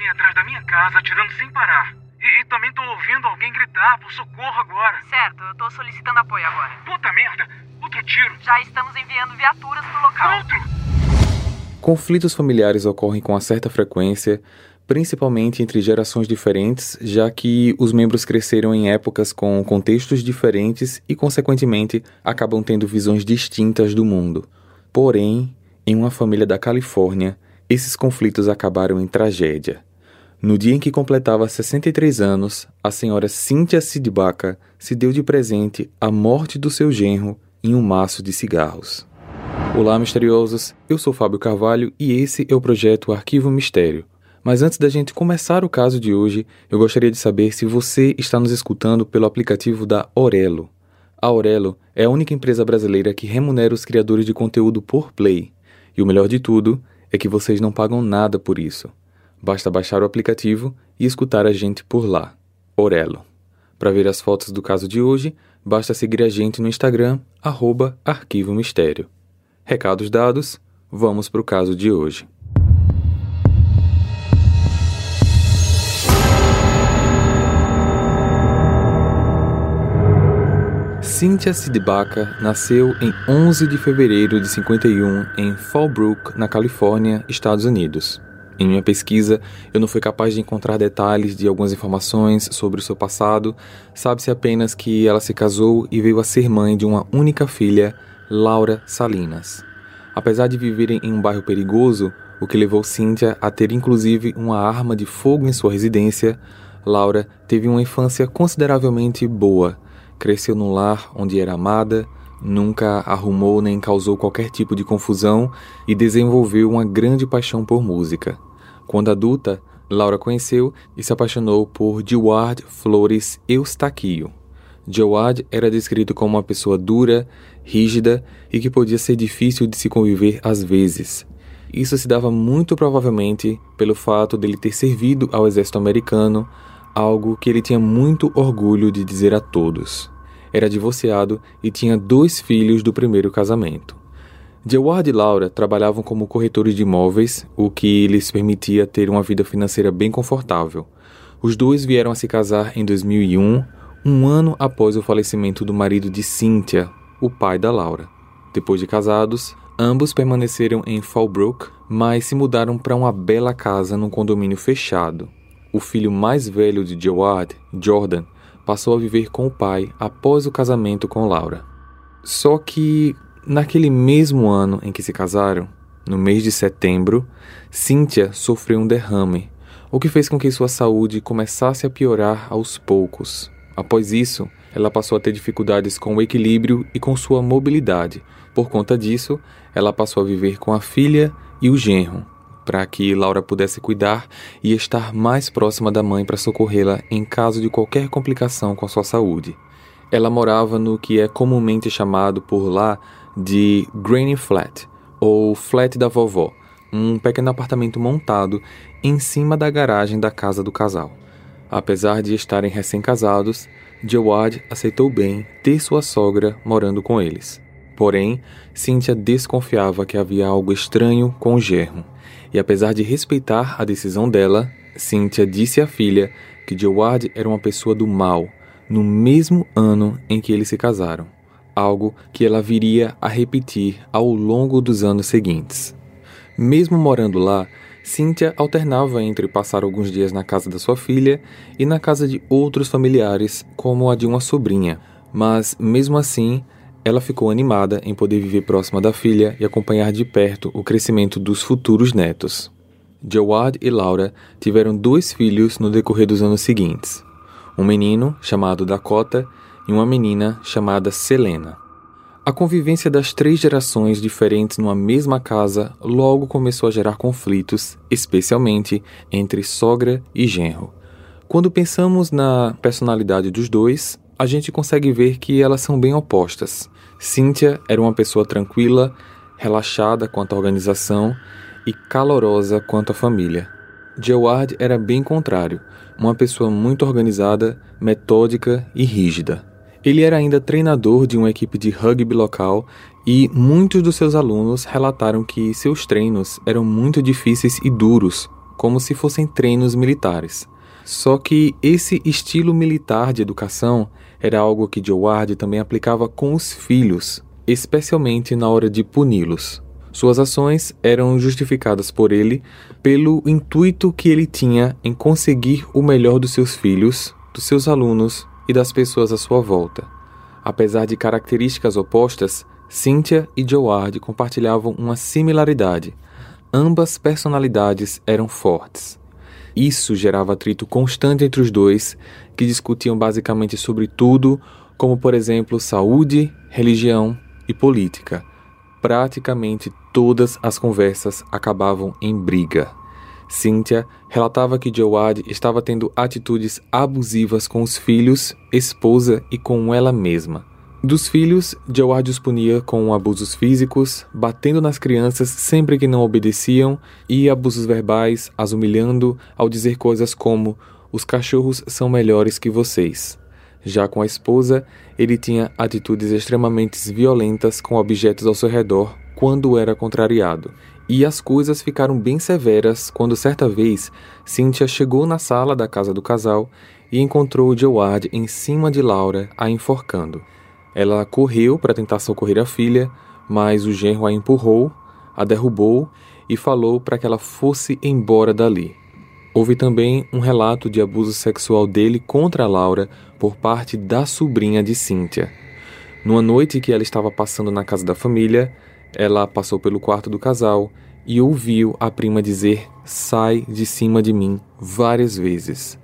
alguém atrás da minha casa atirando sem parar. E, e também tô ouvindo alguém gritar por socorro agora. Certo, eu tô solicitando apoio agora. Puta merda! Outro tiro! Já estamos enviando viaturas pro local. Outro! Conflitos familiares ocorrem com uma certa frequência, principalmente entre gerações diferentes, já que os membros cresceram em épocas com contextos diferentes e, consequentemente, acabam tendo visões distintas do mundo. Porém, em uma família da Califórnia, esses conflitos acabaram em tragédia. No dia em que completava 63 anos, a senhora Cynthia Sidbaka se deu de presente a morte do seu genro em um maço de cigarros. Olá, misteriosos! Eu sou Fábio Carvalho e esse é o projeto Arquivo Mistério. Mas antes da gente começar o caso de hoje, eu gostaria de saber se você está nos escutando pelo aplicativo da Orelo. A Aurelo é a única empresa brasileira que remunera os criadores de conteúdo por play. E o melhor de tudo é que vocês não pagam nada por isso. Basta baixar o aplicativo e escutar a gente por lá. Orelo. Para ver as fotos do caso de hoje, basta seguir a gente no Instagram, arroba Arquivo Mistério. Recados dados, vamos para o caso de hoje. Cynthia Sidbaka nasceu em 11 de fevereiro de 51 em Fallbrook, na Califórnia, Estados Unidos. Em minha pesquisa, eu não fui capaz de encontrar detalhes de algumas informações sobre o seu passado. Sabe-se apenas que ela se casou e veio a ser mãe de uma única filha, Laura Salinas. Apesar de viverem em um bairro perigoso, o que levou Cynthia a ter inclusive uma arma de fogo em sua residência, Laura teve uma infância consideravelmente boa Cresceu num lar onde era amada, nunca arrumou nem causou qualquer tipo de confusão e desenvolveu uma grande paixão por música. Quando adulta, Laura conheceu e se apaixonou por Deward Flores Eustáquio. Deward era descrito como uma pessoa dura, rígida e que podia ser difícil de se conviver às vezes. Isso se dava muito provavelmente pelo fato dele ter servido ao exército americano, algo que ele tinha muito orgulho de dizer a todos. Era divorciado e tinha dois filhos do primeiro casamento. Deward e Laura trabalhavam como corretores de imóveis, o que lhes permitia ter uma vida financeira bem confortável. Os dois vieram a se casar em 2001, um ano após o falecimento do marido de Cynthia, o pai da Laura. Depois de casados, ambos permaneceram em Fallbrook, mas se mudaram para uma bela casa num condomínio fechado, o filho mais velho de Jawad, Jordan, passou a viver com o pai após o casamento com Laura. Só que, naquele mesmo ano em que se casaram, no mês de setembro, Cynthia sofreu um derrame, o que fez com que sua saúde começasse a piorar aos poucos. Após isso, ela passou a ter dificuldades com o equilíbrio e com sua mobilidade. Por conta disso, ela passou a viver com a filha e o genro, para que Laura pudesse cuidar e estar mais próxima da mãe para socorrê-la em caso de qualquer complicação com a sua saúde. Ela morava no que é comumente chamado por lá de Granny Flat, ou Flat da Vovó, um pequeno apartamento montado em cima da garagem da casa do casal. Apesar de estarem recém-casados, Jawad aceitou bem ter sua sogra morando com eles. Porém, Cynthia desconfiava que havia algo estranho com o germo e apesar de respeitar a decisão dela, Cynthia disse à filha que Jawad era uma pessoa do mal no mesmo ano em que eles se casaram, algo que ela viria a repetir ao longo dos anos seguintes. Mesmo morando lá, Cynthia alternava entre passar alguns dias na casa da sua filha e na casa de outros familiares, como a de uma sobrinha. Mas, mesmo assim, ela ficou animada em poder viver próxima da filha e acompanhar de perto o crescimento dos futuros netos. Jawad e Laura tiveram dois filhos no decorrer dos anos seguintes: um menino chamado Dakota e uma menina chamada Selena. A convivência das três gerações diferentes numa mesma casa logo começou a gerar conflitos, especialmente entre sogra e genro. Quando pensamos na personalidade dos dois, a gente consegue ver que elas são bem opostas. Cynthia era uma pessoa tranquila, relaxada quanto à organização e calorosa quanto à família. Jawad era bem contrário, uma pessoa muito organizada, metódica e rígida. Ele era ainda treinador de uma equipe de rugby local e muitos dos seus alunos relataram que seus treinos eram muito difíceis e duros, como se fossem treinos militares. Só que esse estilo militar de educação era algo que Joe também aplicava com os filhos, especialmente na hora de puni-los. Suas ações eram justificadas por ele pelo intuito que ele tinha em conseguir o melhor dos seus filhos, dos seus alunos e das pessoas à sua volta. Apesar de características opostas, Cynthia e Joard compartilhavam uma similaridade. Ambas personalidades eram fortes. Isso gerava atrito constante entre os dois, que discutiam basicamente sobre tudo, como por exemplo saúde, religião e política. Praticamente todas as conversas acabavam em briga. Cynthia relatava que Joad estava tendo atitudes abusivas com os filhos, esposa e com ela mesma. Dos filhos, Joad os punia com abusos físicos, batendo nas crianças sempre que não obedeciam, e abusos verbais, as humilhando ao dizer coisas como: os cachorros são melhores que vocês. Já com a esposa, ele tinha atitudes extremamente violentas com objetos ao seu redor quando era contrariado. E as coisas ficaram bem severas quando certa vez Cynthia chegou na sala da casa do casal e encontrou Joard em cima de Laura, a enforcando. Ela correu para tentar socorrer a filha, mas o genro a empurrou, a derrubou e falou para que ela fosse embora dali. Houve também um relato de abuso sexual dele contra Laura por parte da sobrinha de Cynthia. Numa noite que ela estava passando na casa da família, ela passou pelo quarto do casal e ouviu a prima dizer: Sai de cima de mim várias vezes.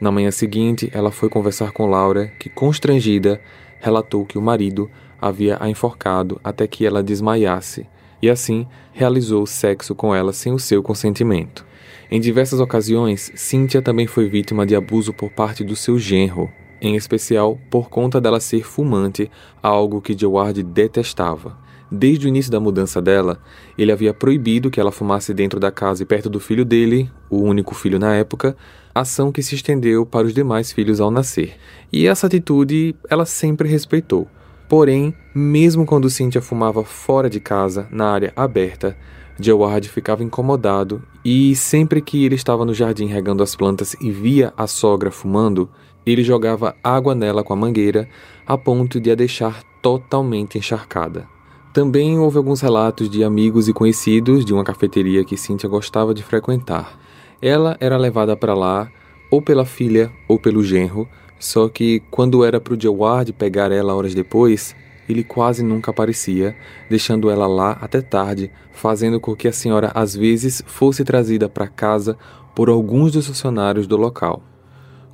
Na manhã seguinte, ela foi conversar com Laura, que, constrangida, relatou que o marido havia a enforcado até que ela desmaiasse e, assim, realizou sexo com ela sem o seu consentimento. Em diversas ocasiões, Cynthia também foi vítima de abuso por parte do seu genro, em especial por conta dela ser fumante, algo que Jaward detestava. Desde o início da mudança dela, ele havia proibido que ela fumasse dentro da casa e perto do filho dele, o único filho na época, ação que se estendeu para os demais filhos ao nascer. E essa atitude ela sempre respeitou. Porém, mesmo quando Cynthia fumava fora de casa, na área aberta, Jaward ficava incomodado e sempre que ele estava no jardim regando as plantas e via a sogra fumando, ele jogava água nela com a mangueira a ponto de a deixar totalmente encharcada. Também houve alguns relatos de amigos e conhecidos de uma cafeteria que Cynthia gostava de frequentar. Ela era levada para lá ou pela filha ou pelo genro, só que quando era para o Jaward pegar ela horas depois, ele quase nunca aparecia, deixando ela lá até tarde, fazendo com que a senhora às vezes fosse trazida para casa por alguns dos funcionários do local.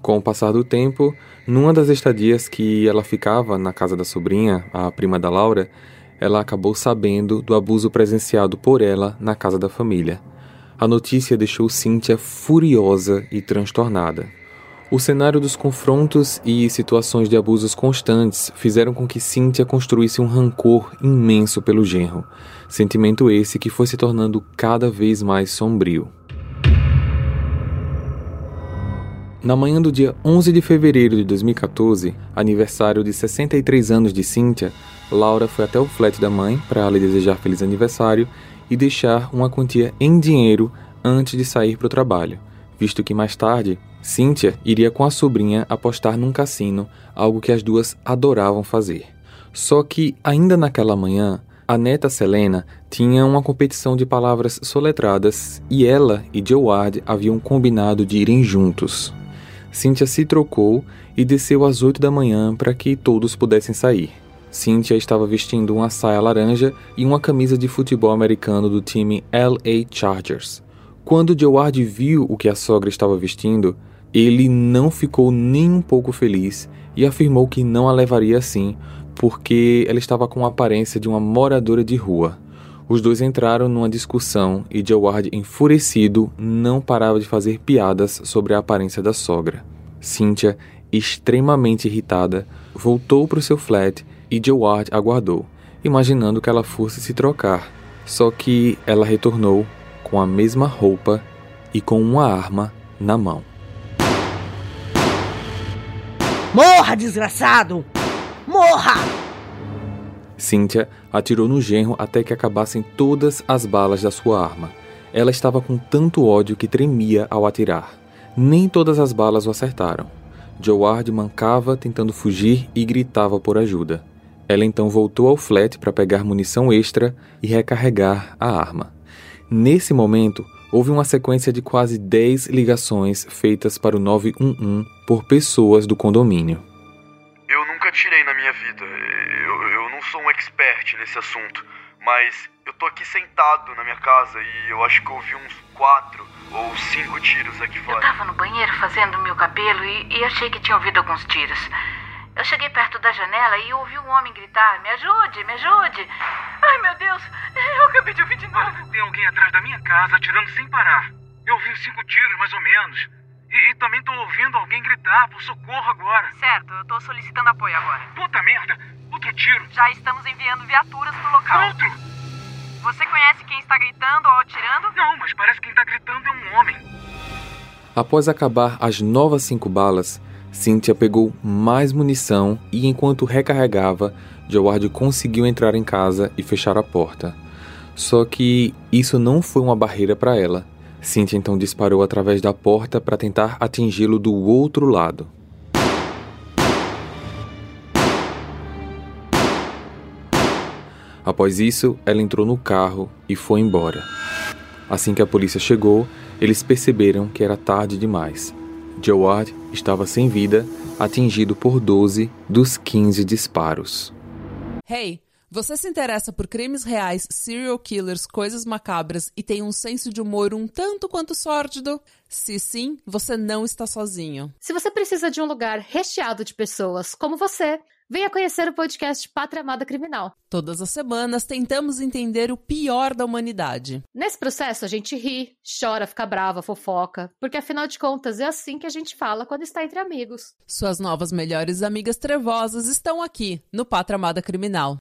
Com o passar do tempo, numa das estadias que ela ficava na casa da sobrinha, a prima da Laura, ela acabou sabendo do abuso presenciado por ela na casa da família. A notícia deixou Cynthia furiosa e transtornada. O cenário dos confrontos e situações de abusos constantes fizeram com que Cynthia construísse um rancor imenso pelo genro, sentimento esse que foi se tornando cada vez mais sombrio. Na manhã do dia 11 de fevereiro de 2014, aniversário de 63 anos de Cynthia, Laura foi até o flat da mãe para lhe desejar feliz aniversário e deixar uma quantia em dinheiro antes de sair para o trabalho, visto que mais tarde Cynthia iria com a sobrinha apostar num cassino, algo que as duas adoravam fazer. Só que, ainda naquela manhã, a neta Selena tinha uma competição de palavras soletradas e ela e Joard haviam combinado de irem juntos. Cynthia se trocou e desceu às oito da manhã para que todos pudessem sair. Cynthia estava vestindo uma saia laranja e uma camisa de futebol americano do time LA Chargers. Quando Joard viu o que a sogra estava vestindo, ele não ficou nem um pouco feliz e afirmou que não a levaria assim, porque ela estava com a aparência de uma moradora de rua. Os dois entraram numa discussão e Jaward, enfurecido, não parava de fazer piadas sobre a aparência da sogra. Cynthia, extremamente irritada, voltou para o seu flat e Jaward aguardou, imaginando que ela fosse se trocar. Só que ela retornou com a mesma roupa e com uma arma na mão. Morra, desgraçado! Morra! Cynthia atirou no genro até que acabassem todas as balas da sua arma. Ela estava com tanto ódio que tremia ao atirar. Nem todas as balas o acertaram. Joard mancava tentando fugir e gritava por ajuda. Ela então voltou ao flat para pegar munição extra e recarregar a arma. Nesse momento, houve uma sequência de quase 10 ligações feitas para o 911 por pessoas do condomínio. Eu nunca tirei na minha vida. Eu, eu não sou um expert nesse assunto. Mas eu tô aqui sentado na minha casa e eu acho que ouvi uns quatro ou cinco tiros aqui fora. Eu tava no banheiro fazendo meu cabelo e, e achei que tinha ouvido alguns tiros. Eu cheguei perto da janela e ouvi um homem gritar: Me ajude, me ajude! Ai, meu Deus! Eu acabei de ouvir de novo. Tem alguém atrás da minha casa atirando sem parar. Eu ouvi cinco tiros, mais ou menos. E, e também tô ouvindo alguém gritar por socorro agora. Certo, eu tô solicitando apoio agora. Puta merda! Outro tiro! Já estamos enviando viaturas pro local. Outro! Você conhece quem está gritando ou atirando? Não, mas parece que quem tá gritando é um homem. Após acabar as novas cinco balas, Cynthia pegou mais munição e, enquanto recarregava, Jaward conseguiu entrar em casa e fechar a porta. Só que isso não foi uma barreira para ela. Cynthia então disparou através da porta para tentar atingi-lo do outro lado. Após isso, ela entrou no carro e foi embora. Assim que a polícia chegou, eles perceberam que era tarde demais. Jawad estava sem vida, atingido por 12 dos 15 disparos. Hey, você se interessa por crimes reais, serial killers, coisas macabras e tem um senso de humor um tanto quanto sórdido? Se sim, você não está sozinho. Se você precisa de um lugar recheado de pessoas como você, venha conhecer o podcast Pátria Amada Criminal. Todas as semanas tentamos entender o pior da humanidade. Nesse processo a gente ri, chora, fica brava, fofoca, porque afinal de contas é assim que a gente fala quando está entre amigos. Suas novas melhores amigas trevosas estão aqui no Pátria Amada Criminal.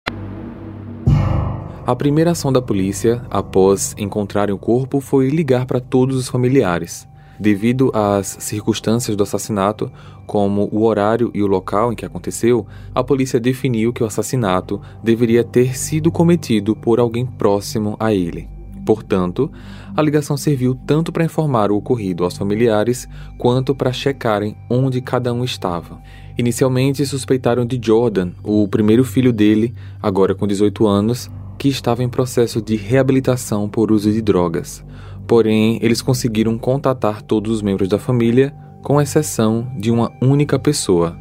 A primeira ação da polícia, após encontrarem o corpo, foi ligar para todos os familiares. Devido às circunstâncias do assassinato, como o horário e o local em que aconteceu, a polícia definiu que o assassinato deveria ter sido cometido por alguém próximo a ele. Portanto, a ligação serviu tanto para informar o ocorrido aos familiares quanto para checarem onde cada um estava. Inicialmente suspeitaram de Jordan, o primeiro filho dele, agora com 18 anos, que estava em processo de reabilitação por uso de drogas. Porém, eles conseguiram contatar todos os membros da família, com exceção de uma única pessoa,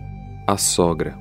a sogra.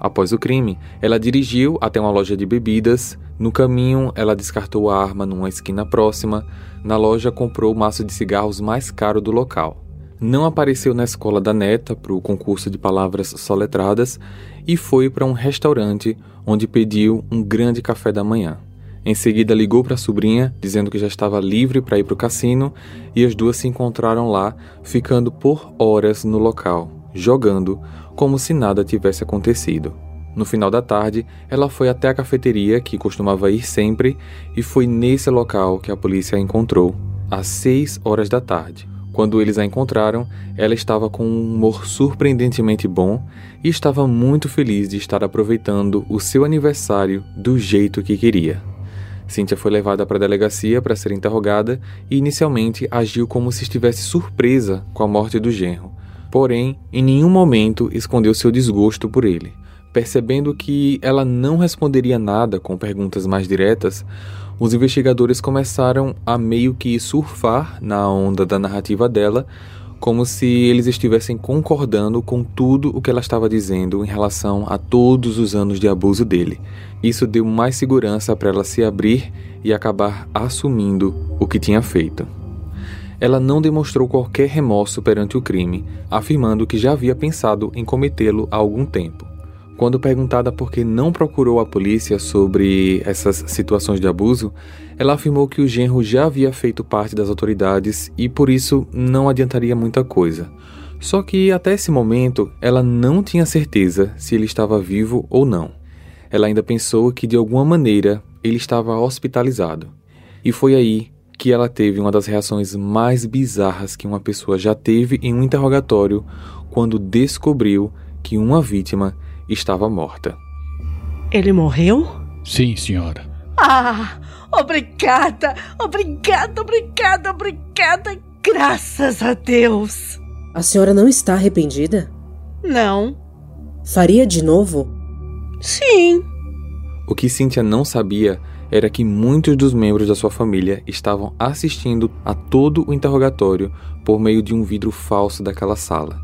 Após o crime, ela dirigiu até uma loja de bebidas. No caminho, ela descartou a arma numa esquina próxima. Na loja, comprou o maço de cigarros mais caro do local. Não apareceu na escola da neta para o concurso de palavras soletradas e foi para um restaurante onde pediu um grande café da manhã. Em seguida, ligou para a sobrinha, dizendo que já estava livre para ir para o cassino, e as duas se encontraram lá, ficando por horas no local, jogando, como se nada tivesse acontecido. No final da tarde, ela foi até a cafeteria que costumava ir sempre, e foi nesse local que a polícia a encontrou, às seis horas da tarde. Quando eles a encontraram, ela estava com um humor surpreendentemente bom e estava muito feliz de estar aproveitando o seu aniversário do jeito que queria. Cynthia foi levada para a delegacia para ser interrogada e inicialmente agiu como se estivesse surpresa com a morte do genro. Porém, em nenhum momento escondeu seu desgosto por ele. Percebendo que ela não responderia nada com perguntas mais diretas, os investigadores começaram a meio que surfar na onda da narrativa dela, como se eles estivessem concordando com tudo o que ela estava dizendo em relação a todos os anos de abuso dele. Isso deu mais segurança para ela se abrir e acabar assumindo o que tinha feito. Ela não demonstrou qualquer remorso perante o crime, afirmando que já havia pensado em cometê-lo há algum tempo. Quando perguntada por que não procurou a polícia sobre essas situações de abuso, ela afirmou que o genro já havia feito parte das autoridades e por isso não adiantaria muita coisa. Só que até esse momento ela não tinha certeza se ele estava vivo ou não. Ela ainda pensou que de alguma maneira ele estava hospitalizado. E foi aí que ela teve uma das reações mais bizarras que uma pessoa já teve em um interrogatório quando descobriu que uma vítima estava morta. Ele morreu? Sim, senhora. Ah, obrigada, obrigada, obrigada, obrigada. Graças a Deus. A senhora não está arrependida? Não. Faria de novo? Sim. O que Cynthia não sabia era que muitos dos membros da sua família estavam assistindo a todo o interrogatório por meio de um vidro falso daquela sala.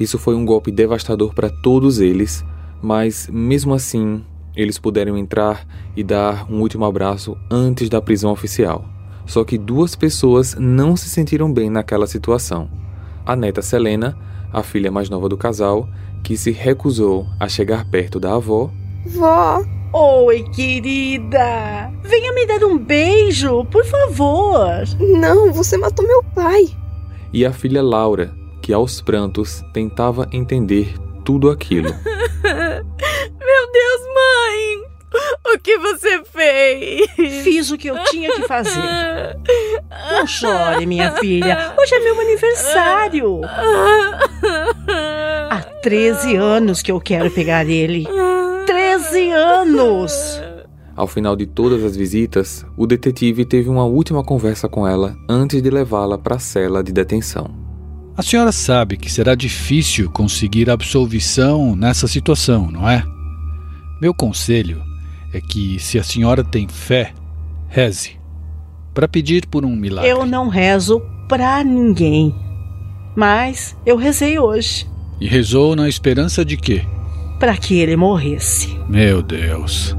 Isso foi um golpe devastador para todos eles, mas mesmo assim, eles puderam entrar e dar um último abraço antes da prisão oficial. Só que duas pessoas não se sentiram bem naquela situação. A neta Selena, a filha mais nova do casal, que se recusou a chegar perto da avó. Vó! Oi, querida! Venha me dar um beijo, por favor! Não, você matou meu pai! E a filha Laura, que aos prantos tentava entender tudo aquilo. Meu Deus, mãe! O que você fez? Fiz o que eu tinha que fazer. Não chore, minha filha. Hoje é meu aniversário. Há 13 anos que eu quero pegar ele. 13 anos! Ao final de todas as visitas, o detetive teve uma última conversa com ela antes de levá-la para a cela de detenção. A senhora sabe que será difícil conseguir absolvição nessa situação, não é? Meu conselho é que, se a senhora tem fé, reze para pedir por um milagre. Eu não rezo para ninguém, mas eu rezei hoje. E rezou na esperança de quê? Para que ele morresse. Meu Deus.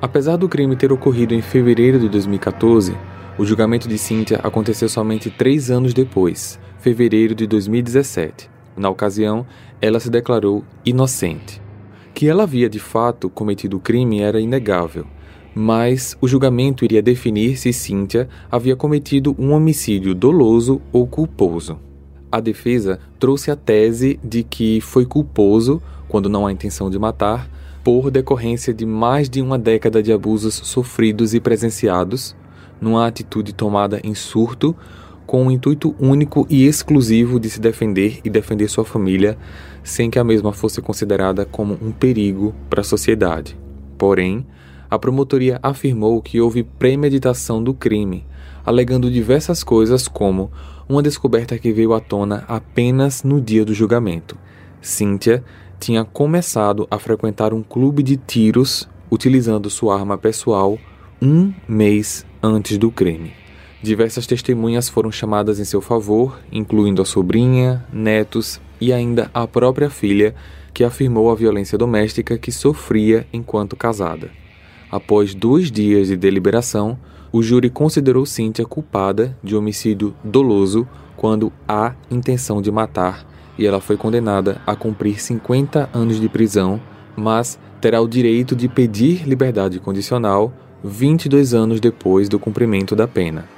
Apesar do crime ter ocorrido em fevereiro de 2014, o julgamento de Cynthia aconteceu somente três anos depois, fevereiro de 2017. Na ocasião, ela se declarou inocente. Que ela havia de fato cometido o crime era inegável, mas o julgamento iria definir se Cynthia havia cometido um homicídio doloso ou culposo. A defesa trouxe a tese de que foi culposo, quando não há intenção de matar, por decorrência de mais de uma década de abusos sofridos e presenciados, numa atitude tomada em surto com o intuito único e exclusivo de se defender e defender sua família, sem que a mesma fosse considerada como um perigo para a sociedade. Porém, a promotoria afirmou que houve premeditação do crime, alegando diversas coisas como uma descoberta que veio à tona apenas no dia do julgamento. Cynthia tinha começado a frequentar um clube de tiros utilizando sua arma pessoal um mês antes do crime. Diversas testemunhas foram chamadas em seu favor, incluindo a sobrinha, netos e ainda a própria filha, que afirmou a violência doméstica que sofria enquanto casada. Após dois dias de deliberação, o júri considerou Cynthia culpada de homicídio doloso quando há intenção de matar e ela foi condenada a cumprir 50 anos de prisão, mas terá o direito de pedir liberdade condicional 22 anos depois do cumprimento da pena.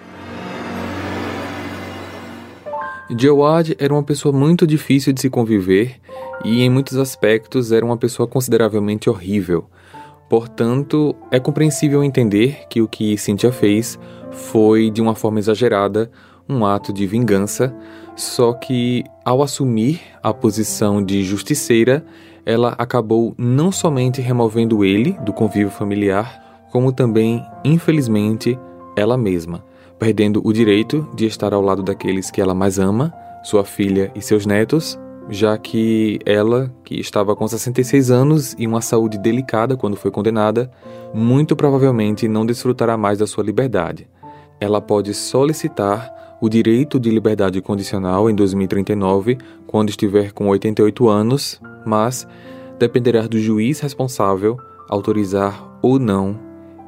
Jawad era uma pessoa muito difícil de se conviver e, em muitos aspectos, era uma pessoa consideravelmente horrível. Portanto, é compreensível entender que o que Cynthia fez foi, de uma forma exagerada, um ato de vingança, só que, ao assumir a posição de justiceira, ela acabou não somente removendo ele do convívio familiar, como também, infelizmente, ela mesma perdendo o direito de estar ao lado daqueles que ela mais ama, sua filha e seus netos, já que ela, que estava com 66 anos e uma saúde delicada quando foi condenada, muito provavelmente não desfrutará mais da sua liberdade. Ela pode solicitar o direito de liberdade condicional em 2039, quando estiver com 88 anos, mas dependerá do juiz responsável autorizar ou não